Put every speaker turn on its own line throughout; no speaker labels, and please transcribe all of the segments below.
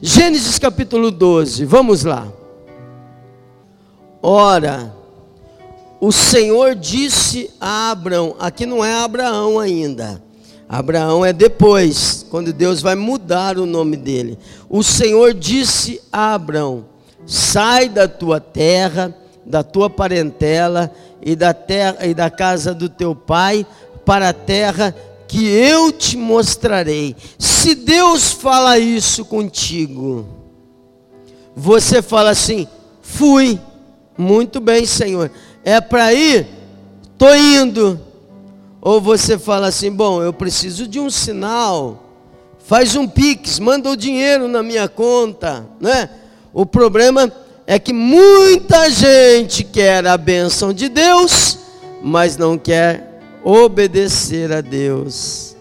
Gênesis capítulo 12, vamos lá. Ora, o Senhor disse a Abraão, aqui não é Abraão ainda, Abraão é depois, quando Deus vai mudar o nome dele. O Senhor disse a Abraão: Sai da tua terra, da tua parentela e da terra e da casa do teu pai para a terra que eu te mostrarei. Se Deus fala isso contigo, você fala assim: fui, muito bem, Senhor, é para ir, tô indo. Ou você fala assim: bom, eu preciso de um sinal, faz um pix, manda o dinheiro na minha conta, né? O problema é que muita gente quer a bênção de Deus, mas não quer obedecer a Deus.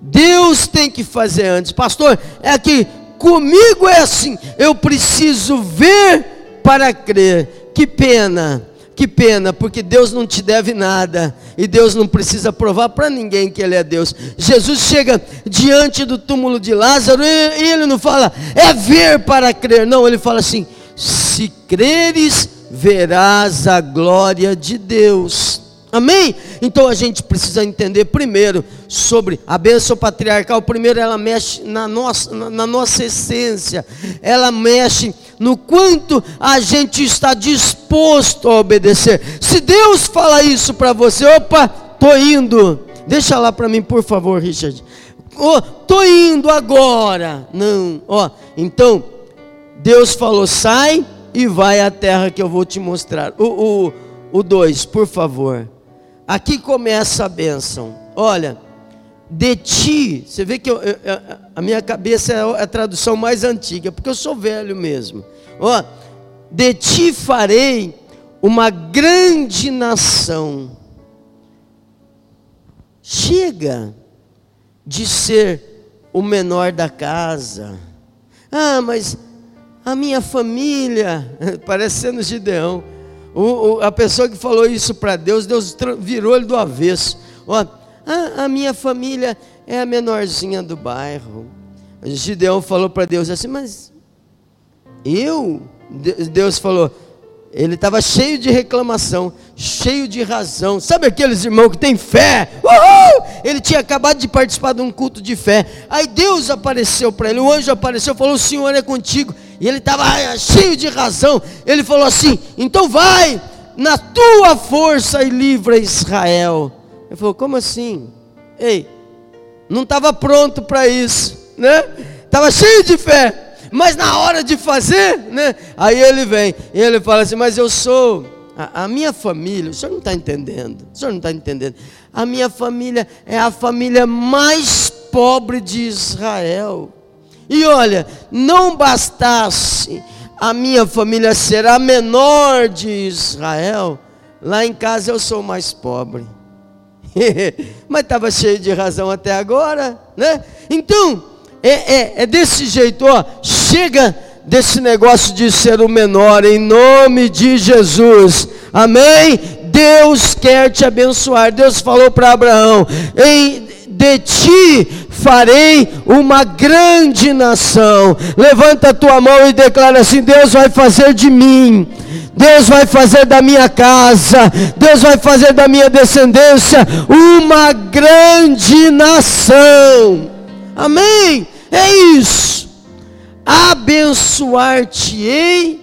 Deus tem que fazer antes, pastor. É que comigo é assim, eu preciso ver para crer. Que pena, que pena, porque Deus não te deve nada e Deus não precisa provar para ninguém que Ele é Deus. Jesus chega diante do túmulo de Lázaro e ele não fala, é ver para crer, não, ele fala assim: se creres, verás a glória de Deus. Amém? Então a gente precisa entender primeiro sobre a bênção patriarcal. Primeiro, ela mexe na nossa, na nossa essência, ela mexe no quanto a gente está disposto a obedecer. Se Deus fala isso para você, opa, tô indo. Deixa lá para mim, por favor, Richard. Oh, tô indo agora. Não, ó. Oh, então, Deus falou: sai e vai à terra que eu vou te mostrar. O 2, o, o dois, por favor. Aqui começa a bênção. Olha, de ti, você vê que eu, eu, a minha cabeça é a tradução mais antiga, porque eu sou velho mesmo. Ó, de ti farei uma grande nação. Chega de ser o menor da casa. Ah, mas a minha família, parecendo Gideão o, o, a pessoa que falou isso para Deus, Deus virou ele do avesso. Ó, a, a minha família é a menorzinha do bairro. Gideão falou para Deus assim, mas eu? Deus falou, ele estava cheio de reclamação, cheio de razão. Sabe aqueles irmãos que têm fé? Uhul! Ele tinha acabado de participar de um culto de fé. Aí Deus apareceu para ele, o anjo apareceu, falou: O Senhor é contigo. E ele estava cheio de razão. Ele falou assim: então vai na tua força e livra Israel. Ele falou: como assim? Ei, não estava pronto para isso, né? Estava cheio de fé. Mas na hora de fazer, né? Aí ele vem e ele fala assim: Mas eu sou a, minha família. O senhor não está entendendo? O senhor não está entendendo? A minha família é a família mais pobre de Israel. E olha, não bastasse a minha família ser a menor de Israel, lá em casa eu sou mais pobre. Mas estava cheio de razão até agora, né? Então, é, é, é desse jeito, ó. Chega desse negócio de ser o menor, em nome de Jesus. Amém? Deus quer te abençoar. Deus falou para Abraão: em, de ti farei uma grande nação. Levanta a tua mão e declara assim: Deus vai fazer de mim. Deus vai fazer da minha casa, Deus vai fazer da minha descendência uma grande nação. Amém? É isso. Abençoar-te-ei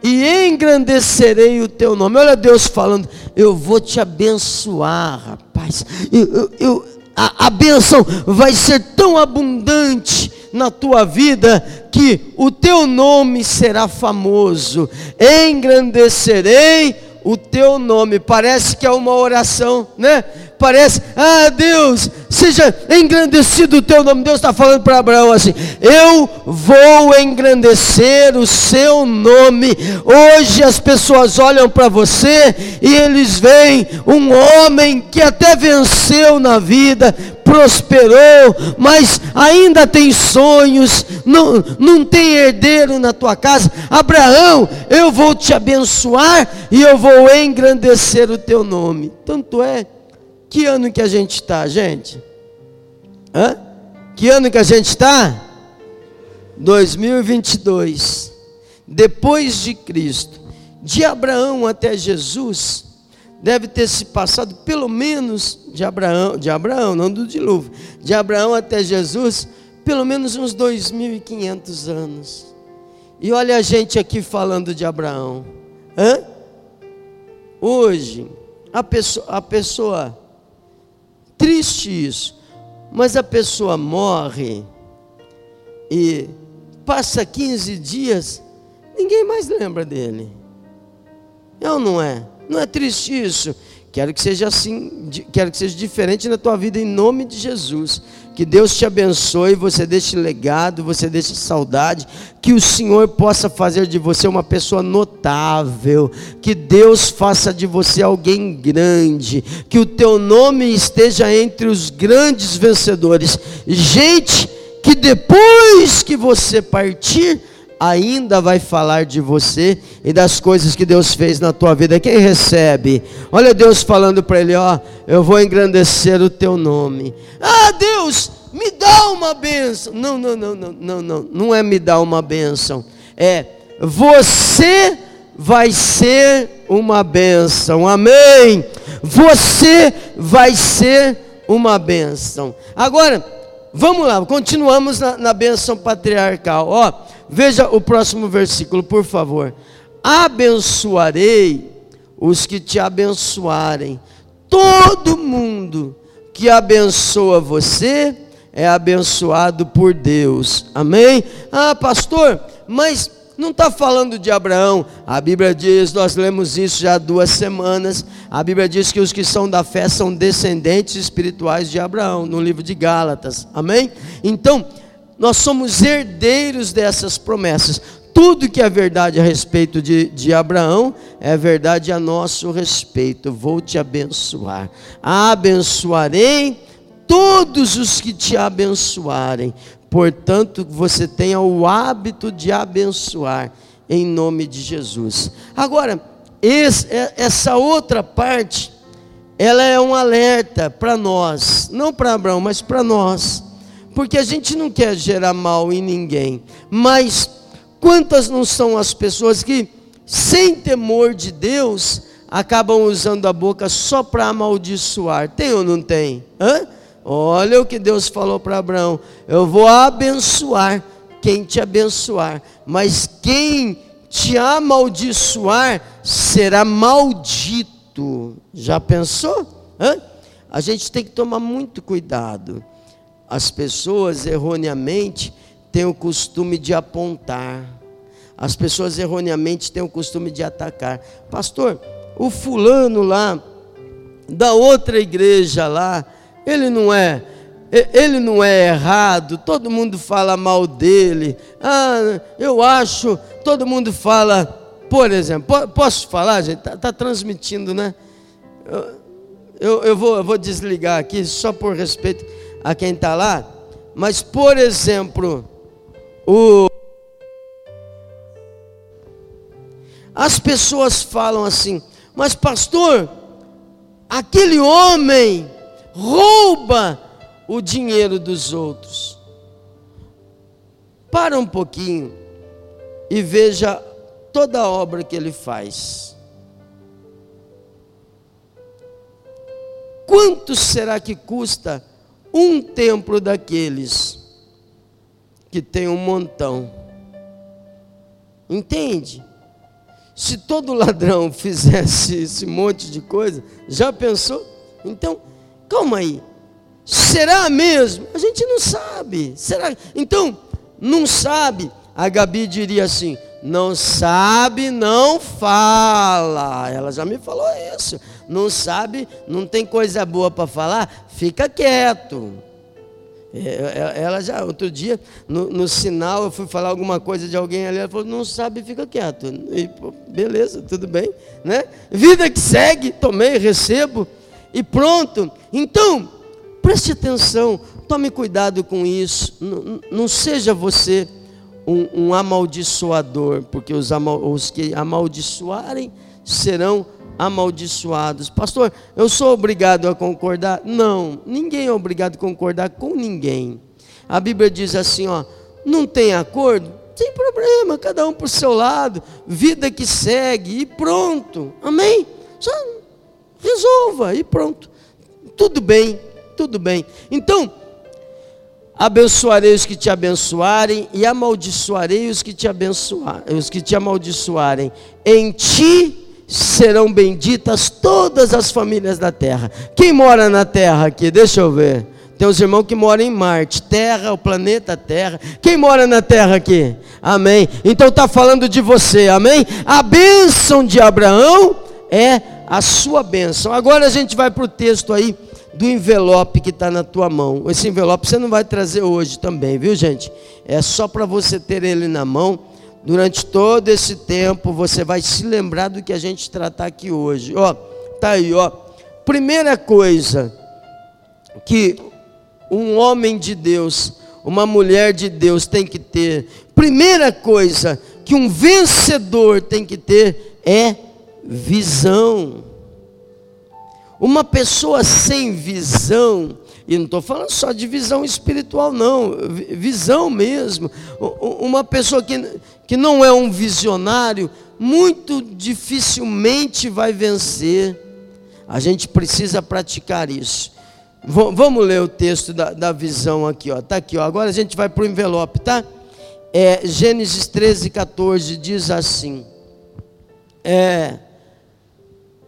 e engrandecerei o teu nome. Olha Deus falando, eu vou te abençoar, rapaz. Eu, eu, eu a, a bênção vai ser tão abundante na tua vida que o teu nome será famoso. Engrandecerei o teu nome. Parece que é uma oração, né? Parece, ah Deus, seja engrandecido o teu nome. Deus está falando para Abraão assim: Eu vou engrandecer o seu nome. Hoje as pessoas olham para você e eles veem um homem que até venceu na vida, prosperou, mas ainda tem sonhos, não, não tem herdeiro na tua casa. Abraão, eu vou te abençoar e eu vou engrandecer o teu nome. Tanto é, que ano que a gente está, gente? Hã? Que ano que a gente está? 2022, depois de Cristo, de Abraão até Jesus, deve ter se passado pelo menos de Abraão, de Abraão, não do dilúvio, de Abraão até Jesus, pelo menos uns 2.500 anos. E olha a gente aqui falando de Abraão. Hã? Hoje, a pessoa, a pessoa, triste isso, mas a pessoa morre e passa 15 dias, ninguém mais lembra dele. É ou não é? Não é triste isso? Quero que seja assim, quero que seja diferente na tua vida em nome de Jesus. Que Deus te abençoe, você deixe legado, você deixe saudade, que o Senhor possa fazer de você uma pessoa notável, que Deus faça de você alguém grande, que o teu nome esteja entre os grandes vencedores. Gente que depois que você partir, ainda vai falar de você e das coisas que Deus fez na tua vida. Quem recebe? Olha Deus falando para ele, ó, eu vou engrandecer o teu nome. Ah, Deus, me dá uma bênção. Não, não, não, não, não, não, não é me dar uma bênção. É você vai ser uma bênção. Amém. Você vai ser uma bênção. Agora, vamos lá, continuamos na, na bênção patriarcal. Ó, Veja o próximo versículo, por favor. Abençoarei os que te abençoarem. Todo mundo que abençoa você é abençoado por Deus. Amém? Ah, pastor, mas não está falando de Abraão. A Bíblia diz, nós lemos isso já há duas semanas. A Bíblia diz que os que são da fé são descendentes espirituais de Abraão, no livro de Gálatas. Amém? Então, nós somos herdeiros dessas promessas. Tudo que é verdade a respeito de, de Abraão é verdade a nosso respeito. Vou te abençoar. Abençoarei todos os que te abençoarem. Portanto, você tenha o hábito de abençoar em nome de Jesus. Agora, esse, é, essa outra parte, ela é um alerta para nós, não para Abraão, mas para nós porque a gente não quer gerar mal em ninguém. Mas quantas não são as pessoas que, sem temor de Deus, acabam usando a boca só para amaldiçoar? Tem ou não tem? Hã? Olha o que Deus falou para Abraão: eu vou abençoar quem te abençoar, mas quem te amaldiçoar será maldito. Já pensou? Hã? A gente tem que tomar muito cuidado as pessoas erroneamente têm o costume de apontar. As pessoas erroneamente têm o costume de atacar. Pastor, o fulano lá da outra igreja lá, ele não é ele não é errado, todo mundo fala mal dele. Ah, eu acho, todo mundo fala, por exemplo, posso falar, gente? Está tá transmitindo, né? Eu, eu, vou, eu vou desligar aqui, só por respeito a quem está lá, mas por exemplo, o as pessoas falam assim, mas pastor, aquele homem rouba o dinheiro dos outros. Para um pouquinho e veja toda a obra que ele faz. Quanto será que custa um templo daqueles que tem um montão. Entende? Se todo ladrão fizesse esse monte de coisa, já pensou? Então, calma aí. Será mesmo? A gente não sabe. Será? Então, não sabe. A Gabi diria assim: não sabe, não fala. Ela já me falou isso não sabe, não tem coisa boa para falar, fica quieto. É, é, ela já, outro dia, no, no, sinal, eu fui falar alguma coisa de alguém ali, ela falou, não sabe, fica quieto. E, pô, beleza, tudo bem, né? Vida que segue, tomei, recebo, e pronto. Então, preste atenção, tome cuidado com isso, não, não seja você um, um amaldiçoador, porque os, os que amaldiçoarem serão amaldiçoados. Pastor, eu sou obrigado a concordar? Não, ninguém é obrigado a concordar com ninguém. A Bíblia diz assim, ó, Não tem acordo? Sem problema, cada um o seu lado, vida que segue e pronto. Amém? Só resolva e pronto. Tudo bem, tudo bem. Então, abençoarei os que te abençoarem e amaldiçoarei os que te abençoarem, os que te amaldiçoarem. Em ti serão benditas todas as famílias da terra. Quem mora na terra aqui? Deixa eu ver. Tem os irmãos que moram em Marte, Terra, o planeta Terra. Quem mora na Terra aqui? Amém. Então está falando de você, amém? A bênção de Abraão é a sua bênção. Agora a gente vai para o texto aí do envelope que está na tua mão. Esse envelope você não vai trazer hoje também, viu gente? É só para você ter ele na mão durante todo esse tempo você vai se lembrar do que a gente tratar aqui hoje. Ó, tá aí, ó. Primeira coisa que um homem de Deus, uma mulher de Deus tem que ter. Primeira coisa que um vencedor tem que ter é visão. Uma pessoa sem visão, e não estou falando só de visão espiritual, não, visão mesmo. Uma pessoa que, que não é um visionário, muito dificilmente vai vencer. A gente precisa praticar isso. V vamos ler o texto da, da visão aqui, ó. Tá aqui, ó. Agora a gente vai para o envelope, tá? É, Gênesis 13, 14 diz assim: é,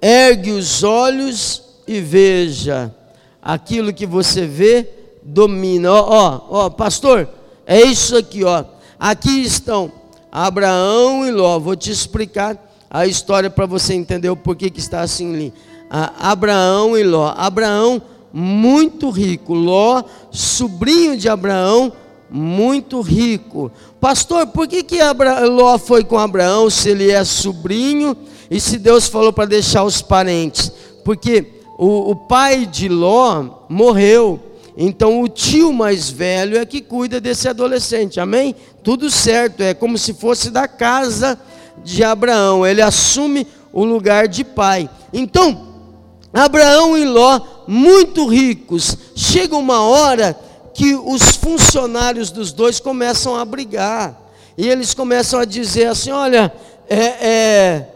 ergue os olhos e veja aquilo que você vê domina. Ó, ó, ó, pastor, é isso aqui, ó. Aqui estão Abraão e Ló. Vou te explicar a história para você entender o porquê que está assim ali. Abraão e Ló. Abraão muito rico, Ló, sobrinho de Abraão, muito rico. Pastor, por que, que Abra Ló foi com Abraão se ele é sobrinho e se Deus falou para deixar os parentes? Porque o, o pai de Ló morreu. Então o tio mais velho é que cuida desse adolescente, amém? Tudo certo, é como se fosse da casa de Abraão, ele assume o lugar de pai. Então, Abraão e Ló, muito ricos, chega uma hora que os funcionários dos dois começam a brigar, e eles começam a dizer assim: olha, é, é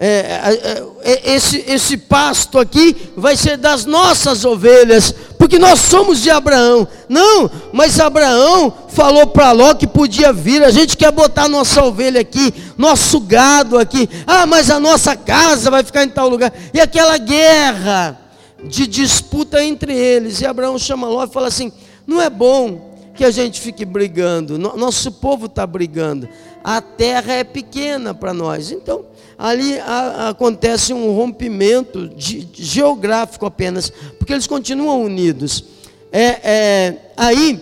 é, é, é, esse, esse pasto aqui vai ser das nossas ovelhas, porque nós somos de Abraão. Não, mas Abraão falou para Ló que podia vir, a gente quer botar nossa ovelha aqui, nosso gado aqui. Ah, mas a nossa casa vai ficar em tal lugar. E aquela guerra de disputa entre eles. E Abraão chama Ló e fala assim: não é bom que a gente fique brigando, nosso povo está brigando, a terra é pequena para nós, então ali a, acontece um rompimento de, geográfico apenas, porque eles continuam unidos. É, é, aí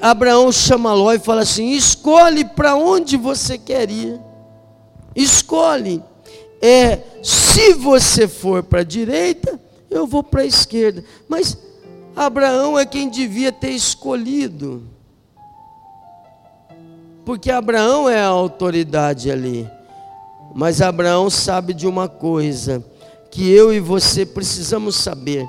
Abraão chama Ló e fala assim: escolhe para onde você quer ir, escolhe. É, se você for para a direita, eu vou para a esquerda. Mas Abraão é quem devia ter escolhido. Porque Abraão é a autoridade ali. Mas Abraão sabe de uma coisa que eu e você precisamos saber: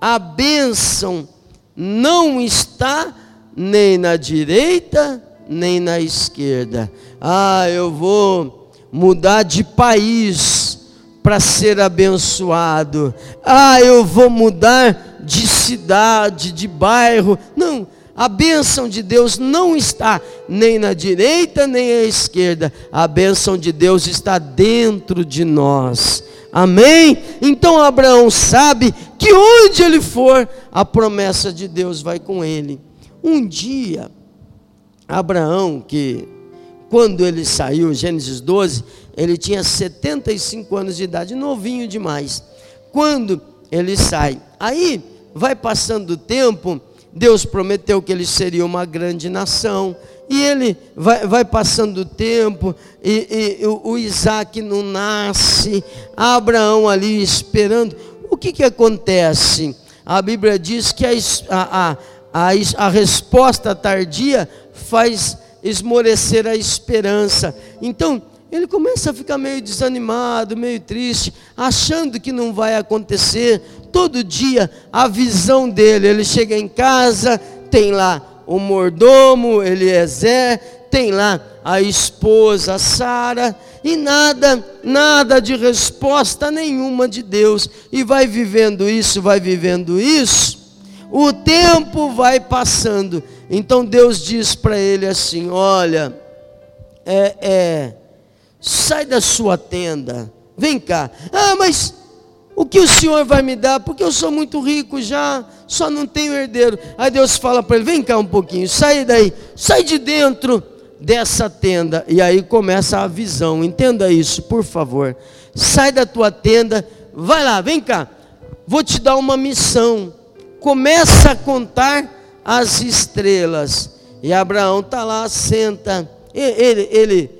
a bênção não está nem na direita nem na esquerda. Ah, eu vou mudar de país para ser abençoado. Ah, eu vou mudar de cidade, de bairro. Não a bênção de Deus não está nem na direita nem à esquerda. A bênção de Deus está dentro de nós. Amém? Então Abraão sabe que onde ele for, a promessa de Deus vai com ele. Um dia, Abraão, que quando ele saiu, Gênesis 12, ele tinha 75 anos de idade, novinho demais. Quando ele sai, aí vai passando o tempo, Deus prometeu que ele seria uma grande nação. E ele vai, vai passando o tempo, e, e o, o Isaac não nasce, Abraão ali esperando. O que, que acontece? A Bíblia diz que a, a, a, a resposta tardia faz esmorecer a esperança. Então, ele começa a ficar meio desanimado, meio triste, achando que não vai acontecer, todo dia a visão dele. Ele chega em casa, tem lá o mordomo Eliezer, tem lá a esposa Sara, e nada, nada de resposta nenhuma de Deus. E vai vivendo isso, vai vivendo isso, o tempo vai passando. Então Deus diz para ele assim: Olha, é, é, sai da sua tenda, vem cá. Ah, mas o que o Senhor vai me dar? Porque eu sou muito rico já, só não tenho herdeiro. Aí Deus fala para ele: Vem cá um pouquinho, sai daí, sai de dentro dessa tenda. E aí começa a visão. Entenda isso, por favor. Sai da tua tenda, vai lá, vem cá. Vou te dar uma missão. Começa a contar as estrelas. E Abraão está lá, senta. Ele, ele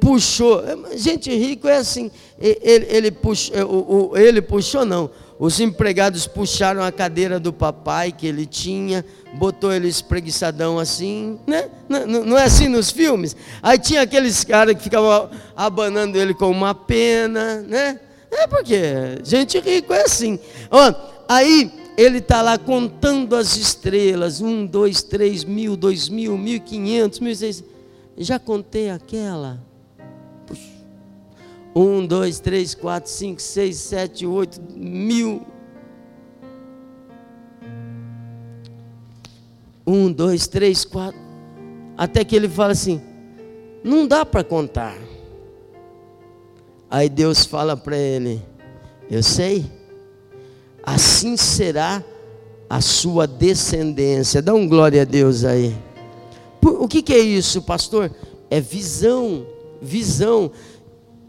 puxou. Gente rico é assim. Ele, ele, puxou, ele puxou, não. Os empregados puxaram a cadeira do papai que ele tinha, botou ele espreguiçadão assim, né? Não, não é assim nos filmes? Aí tinha aqueles caras que ficavam abanando ele com uma pena, né? É porque gente rica é assim. Ó, aí ele está lá contando as estrelas, um, dois, três mil, dois mil, mil e quinhentos, mil e seiscentos. Já contei aquela. Um, dois, três, quatro, cinco, seis, sete, oito mil. Um, dois, três, quatro. Até que ele fala assim: não dá para contar. Aí Deus fala para ele: Eu sei, assim será a sua descendência. Dá um glória a Deus aí. O que, que é isso, pastor? É visão, visão.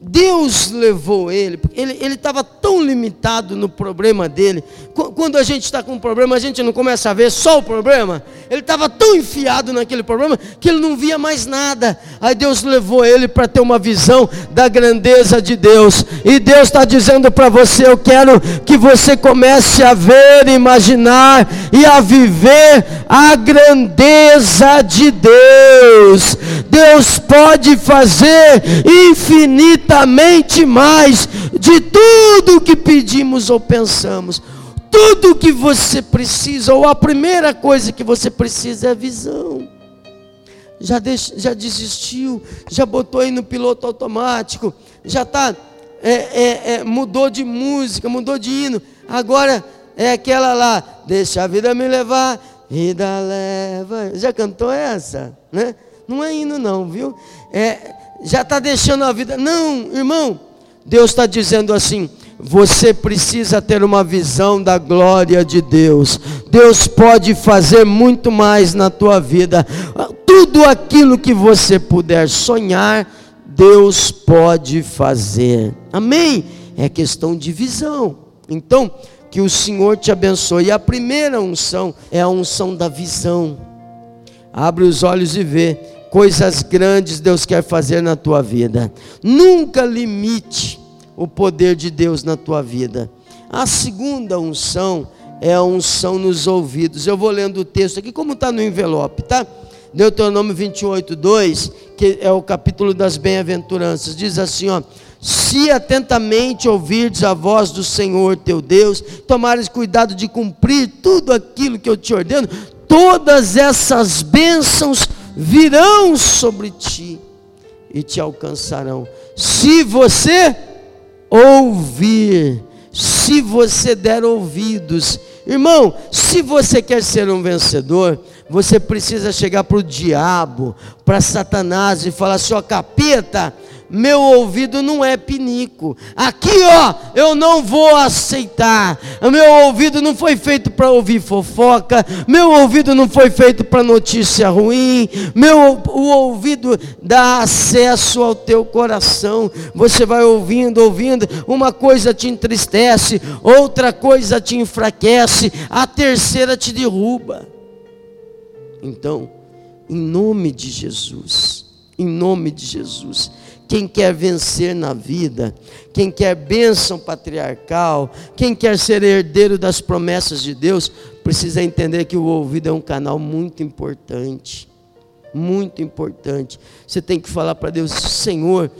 Deus levou ele, ele estava tão limitado no problema dele. Quando a gente está com um problema, a gente não começa a ver só o problema. Ele estava tão enfiado naquele problema que ele não via mais nada. Aí Deus levou ele para ter uma visão da grandeza de Deus. E Deus está dizendo para você: Eu quero que você comece a ver, imaginar e a viver a grandeza de Deus. Deus pode fazer infinito infinitamente mais de tudo que pedimos ou pensamos. Tudo que você precisa, ou a primeira coisa que você precisa é visão. Já, deix, já desistiu, já botou aí no piloto automático, já está, é, é, é, mudou de música, mudou de hino. Agora é aquela lá, deixa a vida me levar, vida leva. Já cantou essa? Né? Não é hino, não, viu? É, já está deixando a vida. Não, irmão, Deus está dizendo assim: você precisa ter uma visão da glória de Deus. Deus pode fazer muito mais na tua vida. Tudo aquilo que você puder sonhar, Deus pode fazer. Amém? É questão de visão. Então, que o Senhor te abençoe. E a primeira unção é a unção da visão. Abre os olhos e vê coisas grandes Deus quer fazer na tua vida. Nunca limite o poder de Deus na tua vida. A segunda unção é a unção nos ouvidos. Eu vou lendo o texto aqui, como está no envelope, tá? Deuteronômio 28, 2, que é o capítulo das bem-aventuranças, diz assim: ó, se atentamente ouvirdes a voz do Senhor teu Deus, tomares cuidado de cumprir tudo aquilo que eu te ordeno, todas essas bênçãos virão sobre ti e te alcançarão. Se você ouvir, se você der ouvidos, irmão, se você quer ser um vencedor, você precisa chegar para o diabo, para Satanás e falar assim: ó, capeta, meu ouvido não é pinico. Aqui, ó, eu não vou aceitar. Meu ouvido não foi feito para ouvir fofoca. Meu ouvido não foi feito para notícia ruim. Meu o ouvido dá acesso ao teu coração. Você vai ouvindo, ouvindo. Uma coisa te entristece, outra coisa te enfraquece, a terceira te derruba. Então, em nome de Jesus, em nome de Jesus, quem quer vencer na vida, quem quer bênção patriarcal, quem quer ser herdeiro das promessas de Deus, precisa entender que o ouvido é um canal muito importante. Muito importante. Você tem que falar para Deus: Senhor,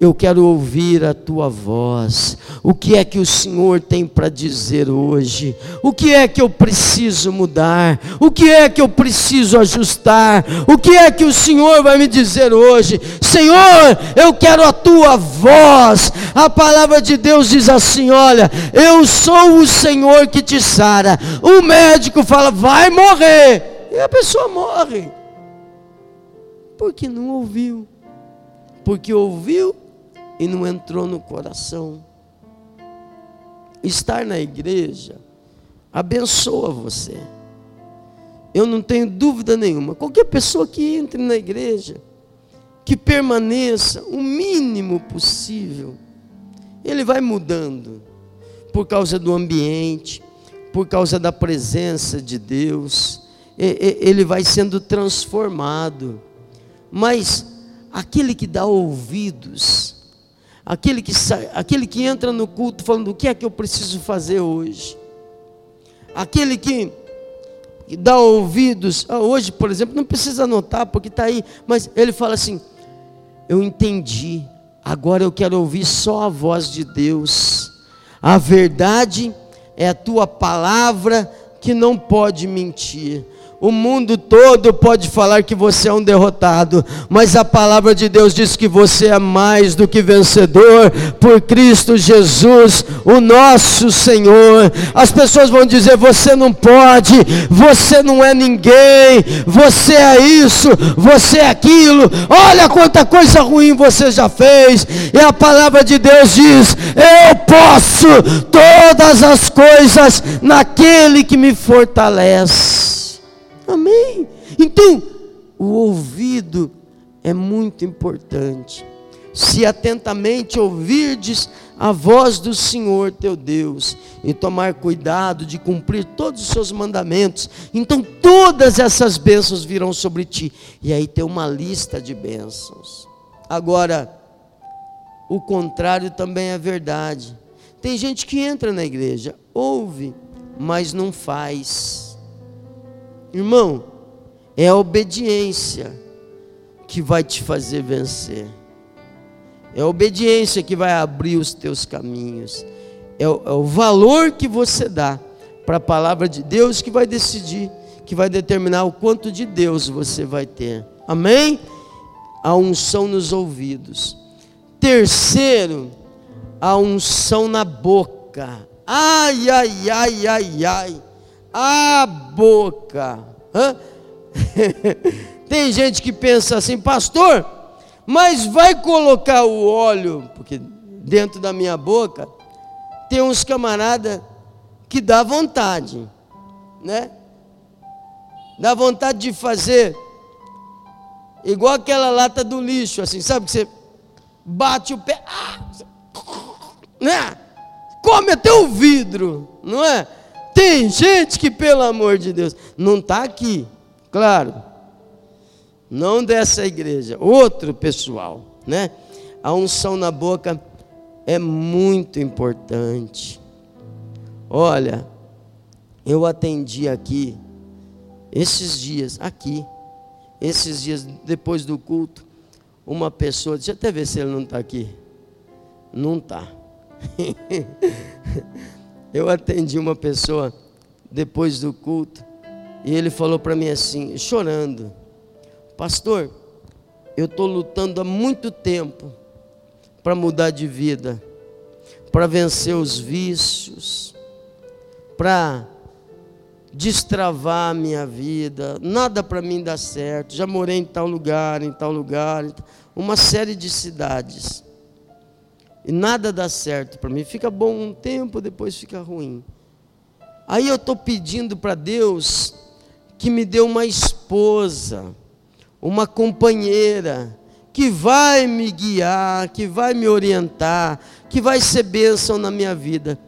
eu quero ouvir a tua voz. O que é que o Senhor tem para dizer hoje? O que é que eu preciso mudar? O que é que eu preciso ajustar? O que é que o Senhor vai me dizer hoje? Senhor, eu quero a tua voz. A palavra de Deus diz assim: Olha, eu sou o Senhor que te sara. O médico fala, vai morrer. E a pessoa morre. Porque não ouviu. Porque ouviu e não entrou no coração. Estar na igreja abençoa você. Eu não tenho dúvida nenhuma. Qualquer pessoa que entre na igreja, que permaneça o mínimo possível, ele vai mudando por causa do ambiente, por causa da presença de Deus, ele vai sendo transformado. Mas aquele que dá ouvidos aquele que, aquele que entra no culto falando o que é que eu preciso fazer hoje, aquele que, que dá ouvidos, ah, hoje, por exemplo, não precisa anotar porque está aí, mas ele fala assim: Eu entendi, agora eu quero ouvir só a voz de Deus, a verdade é a tua palavra que não pode mentir. O mundo todo pode falar que você é um derrotado, mas a palavra de Deus diz que você é mais do que vencedor por Cristo Jesus, o nosso Senhor. As pessoas vão dizer: você não pode, você não é ninguém, você é isso, você é aquilo. Olha quanta coisa ruim você já fez. E a palavra de Deus diz: eu posso todas as coisas naquele que me fortalece. Amém. Então, o ouvido é muito importante. Se atentamente ouvirdes a voz do Senhor teu Deus e tomar cuidado de cumprir todos os seus mandamentos, então todas essas bênçãos virão sobre ti. E aí tem uma lista de bênçãos. Agora, o contrário também é verdade. Tem gente que entra na igreja, ouve, mas não faz. Irmão, é a obediência que vai te fazer vencer. É a obediência que vai abrir os teus caminhos. É o, é o valor que você dá para a palavra de Deus que vai decidir, que vai determinar o quanto de Deus você vai ter. Amém? A unção nos ouvidos. Terceiro, a unção na boca. Ai, ai, ai, ai, ai a boca. Tem gente que pensa assim, pastor, mas vai colocar o óleo, porque dentro da minha boca tem uns camaradas que dá vontade, né? Dá vontade de fazer igual aquela lata do lixo, assim, sabe que você bate o pé, ah, né? Come até o vidro, não é? Tem gente que, pelo amor de Deus, não está aqui, claro, não dessa igreja, outro pessoal, né? A unção na boca é muito importante. Olha, eu atendi aqui, esses dias, aqui, esses dias depois do culto, uma pessoa, deixa eu até ver se ele não está aqui. Não está. Eu atendi uma pessoa depois do culto e ele falou para mim assim, chorando: Pastor, eu estou lutando há muito tempo para mudar de vida, para vencer os vícios, para destravar a minha vida, nada para mim dá certo. Já morei em tal lugar, em tal lugar, uma série de cidades e nada dá certo para mim. Fica bom um tempo, depois fica ruim. Aí eu estou pedindo para Deus que me dê uma esposa, uma companheira, que vai me guiar, que vai me orientar, que vai ser bênção na minha vida.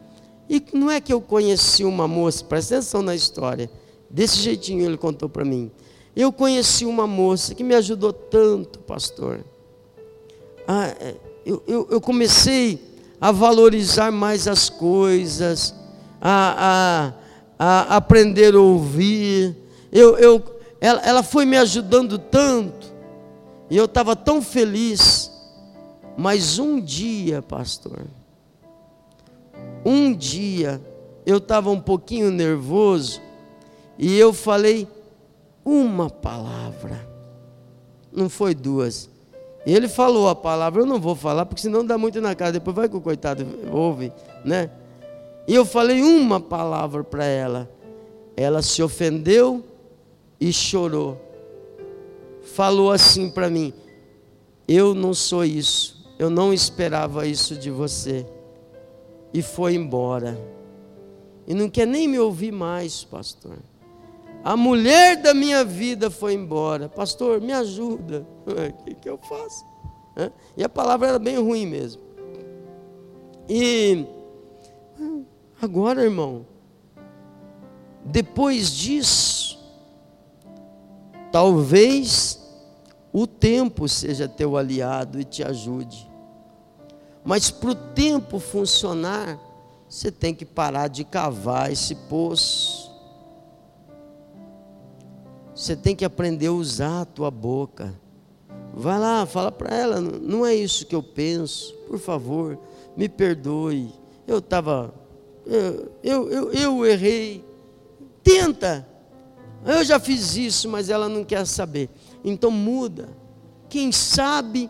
E não é que eu conheci uma moça, presta atenção na história, desse jeitinho ele contou para mim. Eu conheci uma moça que me ajudou tanto, pastor. Ah, é, eu, eu, eu comecei a valorizar mais as coisas, a, a, a aprender a ouvir. Eu, eu, ela, ela foi me ajudando tanto, e eu estava tão feliz Mas um dia, pastor, um dia eu estava um pouquinho nervoso e eu falei uma palavra, não foi duas. Ele falou a palavra, eu não vou falar, porque senão dá muito na cara, depois vai que o coitado ouve, né? E eu falei uma palavra para ela. Ela se ofendeu e chorou. Falou assim para mim: Eu não sou isso, eu não esperava isso de você. E foi embora. E não quer nem me ouvir mais, pastor. A mulher da minha vida foi embora. Pastor, me ajuda. O que, que eu faço? E a palavra era bem ruim mesmo. E Agora, irmão, depois disso, talvez o tempo seja teu aliado e te ajude. Mas para o tempo funcionar, você tem que parar de cavar esse poço. Você tem que aprender a usar a tua boca. Vai lá, fala para ela, não é isso que eu penso. Por favor, me perdoe. Eu estava eu, eu, eu, errei. Tenta. Eu já fiz isso, mas ela não quer saber. Então muda. Quem sabe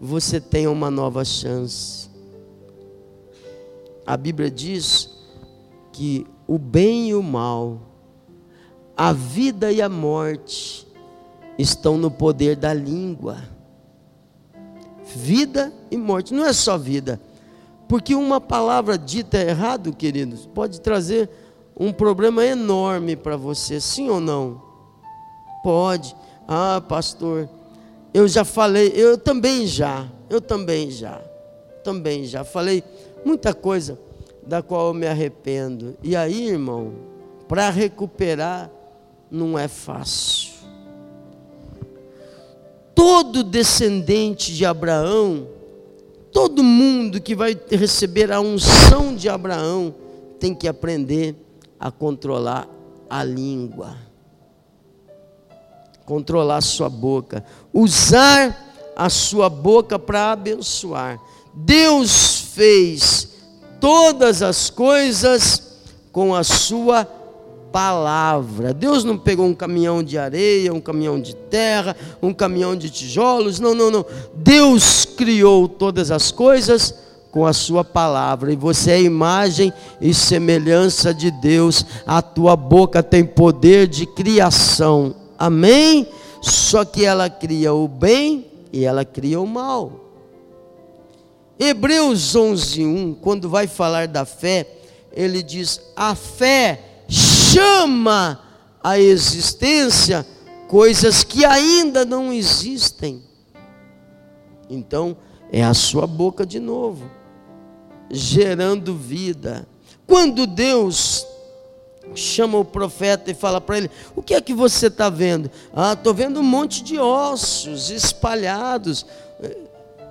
você tem uma nova chance. A Bíblia diz que o bem e o mal, a vida e a morte estão no poder da língua. Vida e morte, não é só vida porque uma palavra dita errado, queridos, pode trazer um problema enorme para você, sim ou não? Pode. Ah, pastor, eu já falei, eu também já, eu também já, também já falei muita coisa da qual eu me arrependo. E aí, irmão, para recuperar não é fácil. Todo descendente de Abraão Todo mundo que vai receber a unção de Abraão tem que aprender a controlar a língua, controlar a sua boca, usar a sua boca para abençoar. Deus fez todas as coisas com a sua palavra. Deus não pegou um caminhão de areia, um caminhão de terra, um caminhão de tijolos. Não, não, não. Deus criou todas as coisas com a sua palavra, e você é imagem e semelhança de Deus. A tua boca tem poder de criação. Amém? Só que ela cria o bem e ela cria o mal. Hebreus 11:1, quando vai falar da fé, ele diz: "A fé chama à existência coisas que ainda não existem. Então, é a sua boca de novo, gerando vida. Quando Deus chama o profeta e fala para ele: O que é que você está vendo? Ah, estou vendo um monte de ossos espalhados.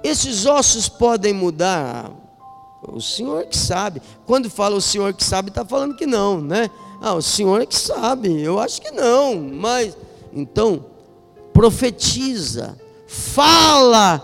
Esses ossos podem mudar. O Senhor que sabe. Quando fala o Senhor que sabe, está falando que não, né? Ah, o Senhor é que sabe. Eu acho que não, mas então profetiza, fala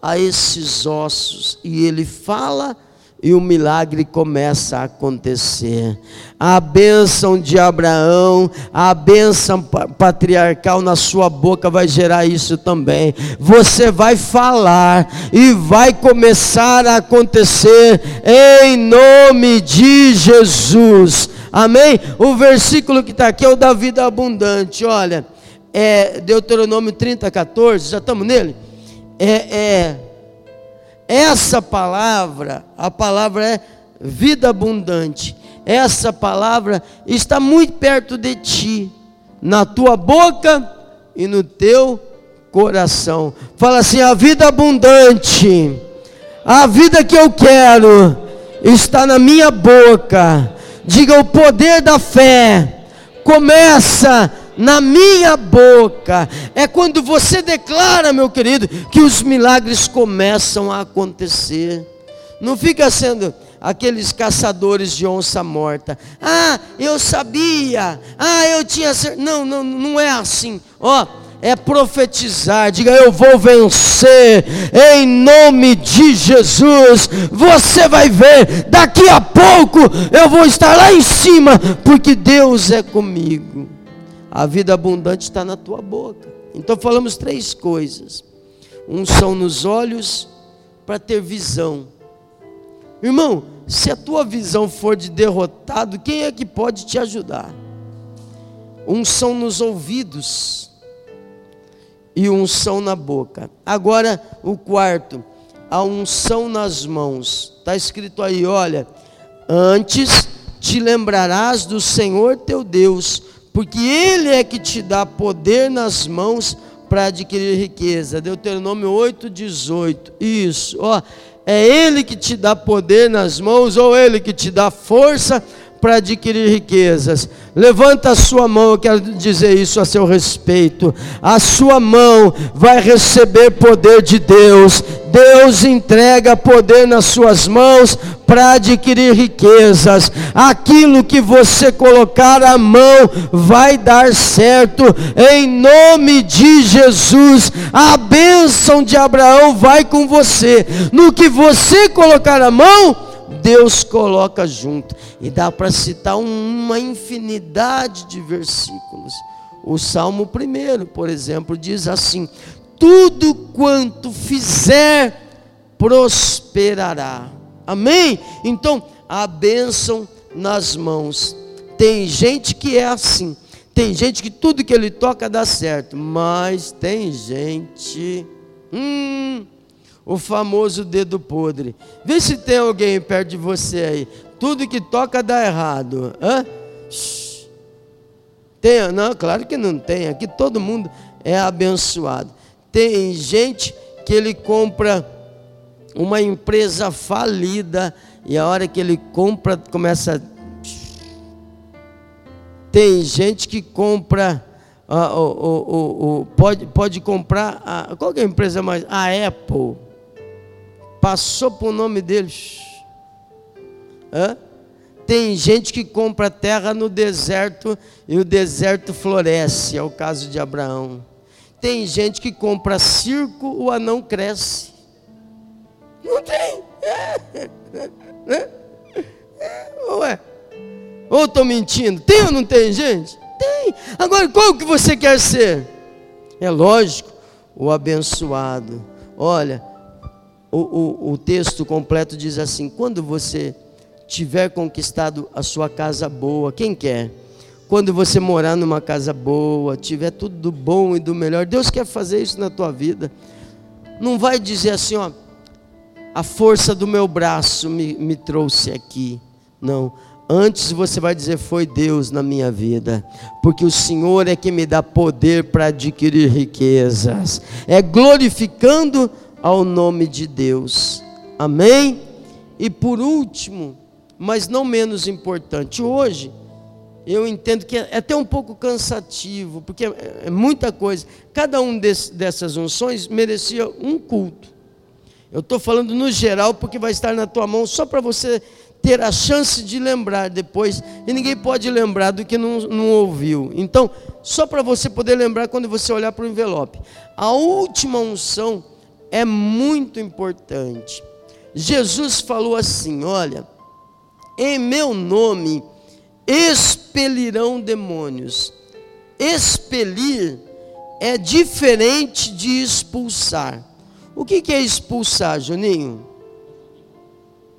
a esses ossos e ele fala e o milagre começa a acontecer. A bênção de Abraão, a bênção patriarcal na sua boca vai gerar isso também. Você vai falar e vai começar a acontecer em nome de Jesus. Amém? O versículo que está aqui é o da vida abundante. Olha, é Deuteronômio 30, 14, já estamos nele? É, é essa palavra, a palavra é vida abundante. Essa palavra está muito perto de ti, na tua boca e no teu coração. Fala assim: a vida abundante, a vida que eu quero, está na minha boca. Diga o poder da fé. Começa na minha boca. É quando você declara, meu querido, que os milagres começam a acontecer. Não fica sendo aqueles caçadores de onça morta. Ah, eu sabia. Ah, eu tinha certeza. Não, não, não é assim. Ó, é profetizar. Diga, eu vou vencer em nome de Jesus. Você vai ver, daqui a pouco eu vou estar lá em cima, porque Deus é comigo. A vida abundante está na tua boca. Então falamos três coisas: um são nos olhos para ter visão. Irmão, se a tua visão for de derrotado, quem é que pode te ajudar? Um são nos ouvidos e unção na boca. Agora o quarto, a unção nas mãos. Está escrito aí, olha, antes te lembrarás do Senhor teu Deus, porque Ele é que te dá poder nas mãos para adquirir riqueza. Deuteronômio 8, 18. Isso, ó, é Ele que te dá poder nas mãos, ou Ele que te dá força para adquirir riquezas. Levanta a sua mão, eu quero dizer isso a seu respeito. A sua mão vai receber poder de Deus. Deus entrega poder nas suas mãos para adquirir riquezas. Aquilo que você colocar a mão vai dar certo. Em nome de Jesus, a bênção de Abraão vai com você. No que você colocar a mão, Deus coloca junto. E dá para citar uma infinidade de versículos. O Salmo 1, por exemplo, diz assim: Tudo quanto fizer prosperará. Amém? Então, a bênção nas mãos. Tem gente que é assim. Tem gente que tudo que ele toca dá certo. Mas tem gente. Hum, o famoso dedo podre. Vê se tem alguém perto de você aí. Tudo que toca dá errado. Hã? Tem? Não, claro que não tem. Aqui todo mundo é abençoado. Tem gente que ele compra uma empresa falida e a hora que ele compra começa tem gente que compra uh, uh, uh, pode, pode comprar a, qual é a empresa mais a Apple passou o nome deles. Hã? Tem gente que compra terra no deserto e o deserto floresce, é o caso de Abraão. Tem gente que compra circo, o anão cresce. Não tem. É. É. É. Ué. Ou estou mentindo? Tem ou não tem, gente? Tem. Agora, qual que você quer ser? É lógico, o abençoado. Olha, o, o, o texto completo diz assim: quando você tiver conquistado a sua casa boa, quem quer? Quando você morar numa casa boa, tiver tudo do bom e do melhor, Deus quer fazer isso na tua vida. Não vai dizer assim, ó, a força do meu braço me, me trouxe aqui. Não. Antes você vai dizer, foi Deus na minha vida, porque o Senhor é que me dá poder para adquirir riquezas, é glorificando ao nome de Deus. Amém? E por último, mas não menos importante, hoje eu entendo que é até um pouco cansativo, porque é, é muita coisa. Cada um desse, dessas unções merecia um culto. Eu estou falando no geral, porque vai estar na tua mão só para você ter a chance de lembrar depois. E ninguém pode lembrar do que não, não ouviu. Então, só para você poder lembrar quando você olhar para o envelope. A última unção é muito importante. Jesus falou assim: Olha, em meu nome expelirão demônios. Expelir é diferente de expulsar. O que é expulsar, Juninho?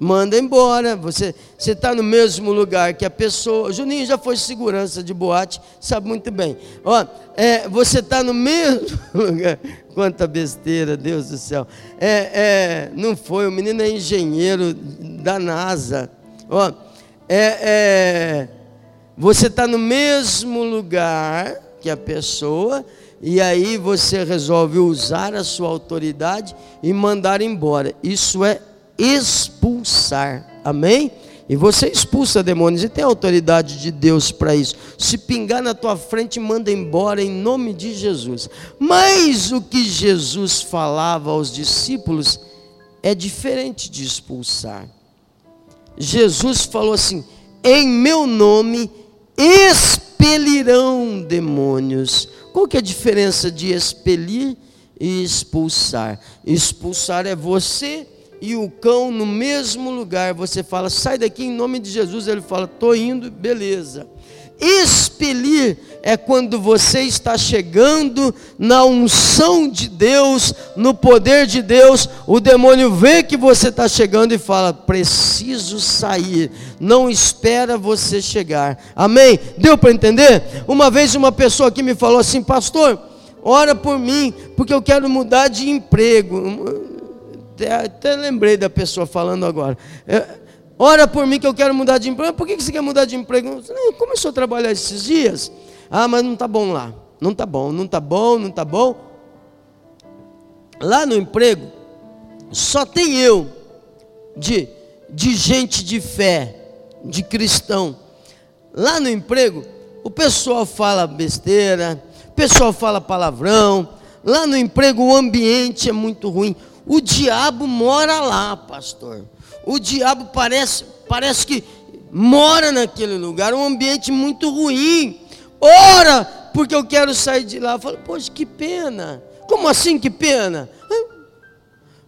Manda embora. Você está no mesmo lugar que a pessoa. Juninho já foi segurança de boate, sabe muito bem. Ó, é, você está no mesmo lugar. Quanta besteira, Deus do céu. É, é, não foi, o menino é engenheiro da NASA. Ó, é, é você está no mesmo lugar que a pessoa. E aí você resolve usar a sua autoridade e mandar embora. Isso é expulsar. Amém? E você expulsa demônios e tem autoridade de Deus para isso. Se pingar na tua frente, manda embora em nome de Jesus. Mas o que Jesus falava aos discípulos é diferente de expulsar. Jesus falou assim: em meu nome expelirão demônios. Qual que é a diferença de expelir e expulsar? Expulsar é você e o cão no mesmo lugar. Você fala, sai daqui em nome de Jesus. Ele fala, estou indo, beleza. Expelir é quando você está chegando na unção de Deus, no poder de Deus, o demônio vê que você está chegando e fala: preciso sair, não espera você chegar. Amém? Deu para entender? Uma vez uma pessoa aqui me falou assim, pastor, ora por mim, porque eu quero mudar de emprego. Até, até lembrei da pessoa falando agora. É, Ora por mim que eu quero mudar de emprego. Por que você quer mudar de emprego? Não, começou a trabalhar esses dias. Ah, mas não está bom lá. Não está bom, não está bom, não está bom. Lá no emprego, só tem eu de, de gente de fé, de cristão. Lá no emprego, o pessoal fala besteira, o pessoal fala palavrão. Lá no emprego, o ambiente é muito ruim. O diabo mora lá, pastor o diabo parece, parece que mora naquele lugar, um ambiente muito ruim. Ora, porque eu quero sair de lá. Eu falo, poxa, que pena. Como assim que pena?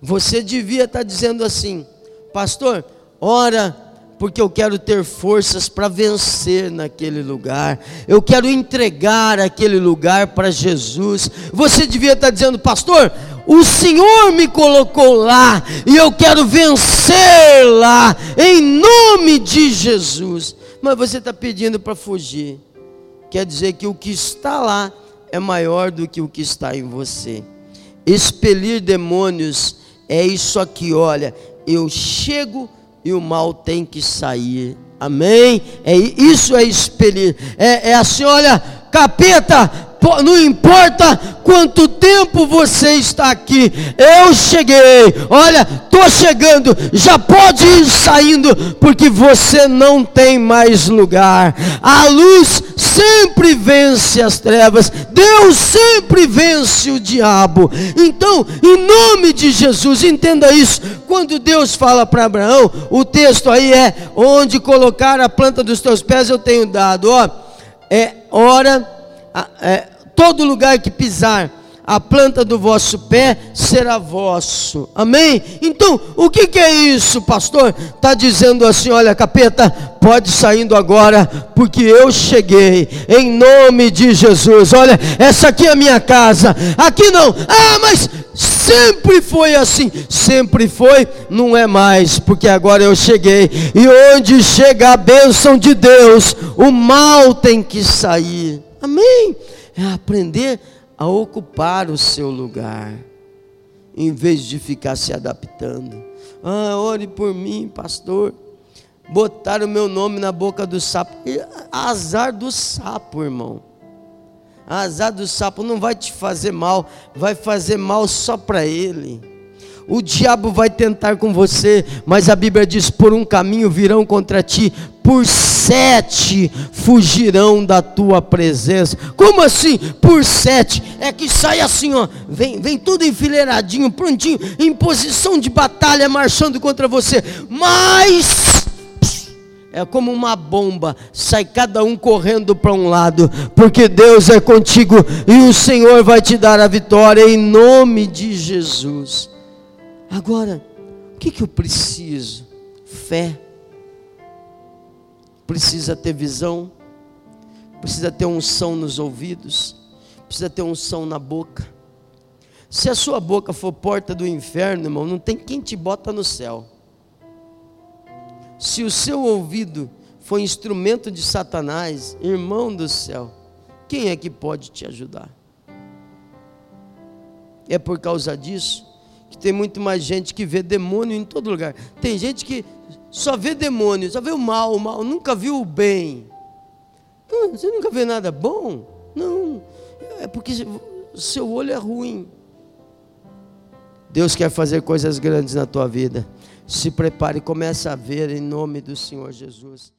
Você devia estar dizendo assim, pastor, ora, porque eu quero ter forças para vencer naquele lugar, eu quero entregar aquele lugar para Jesus. Você devia estar dizendo, pastor, o Senhor me colocou lá e eu quero vencer lá, em nome de Jesus. Mas você está pedindo para fugir, quer dizer que o que está lá é maior do que o que está em você. Expelir demônios é isso aqui, olha. Eu chego e o mal tem que sair. Amém? É isso é expelir. É, é assim, olha, capeta, não importa quanto tempo você está aqui, eu cheguei, olha, estou chegando, já pode ir saindo, porque você não tem mais lugar. A luz sempre vence as trevas, Deus sempre vence o diabo. Então, em nome de Jesus, entenda isso. Quando Deus fala para Abraão, o texto aí é: onde colocar a planta dos teus pés eu tenho dado, ó, é hora. É, todo lugar que pisar a planta do vosso pé será vosso. Amém? Então, o que, que é isso, pastor? Está dizendo assim: olha, capeta, pode saindo agora, porque eu cheguei, em nome de Jesus. Olha, essa aqui é a minha casa, aqui não, ah, mas sempre foi assim, sempre foi, não é mais, porque agora eu cheguei, e onde chega a bênção de Deus, o mal tem que sair. Amém? É aprender a ocupar o seu lugar, em vez de ficar se adaptando. Ah, ore por mim, pastor. Botar o meu nome na boca do sapo. Azar do sapo, irmão. Azar do sapo não vai te fazer mal, vai fazer mal só para ele. O diabo vai tentar com você, mas a Bíblia diz: por um caminho virão contra ti, por sete fugirão da tua presença. Como assim? Por sete? É que sai assim, ó, vem, vem tudo enfileiradinho, prontinho, em posição de batalha, marchando contra você. Mas é como uma bomba, sai cada um correndo para um lado, porque Deus é contigo e o Senhor vai te dar a vitória em nome de Jesus. Agora, o que, que eu preciso? Fé. Precisa ter visão, precisa ter unção nos ouvidos, precisa ter unção na boca. Se a sua boca for porta do inferno, irmão, não tem quem te bota no céu. Se o seu ouvido for instrumento de Satanás, irmão do céu, quem é que pode te ajudar? É por causa disso que tem muito mais gente que vê demônio em todo lugar. Tem gente que só vê demônio, só vê o mal, o mal, nunca viu o bem. Você nunca vê nada bom? Não. É porque seu olho é ruim. Deus quer fazer coisas grandes na tua vida. Se prepare e comece a ver em nome do Senhor Jesus.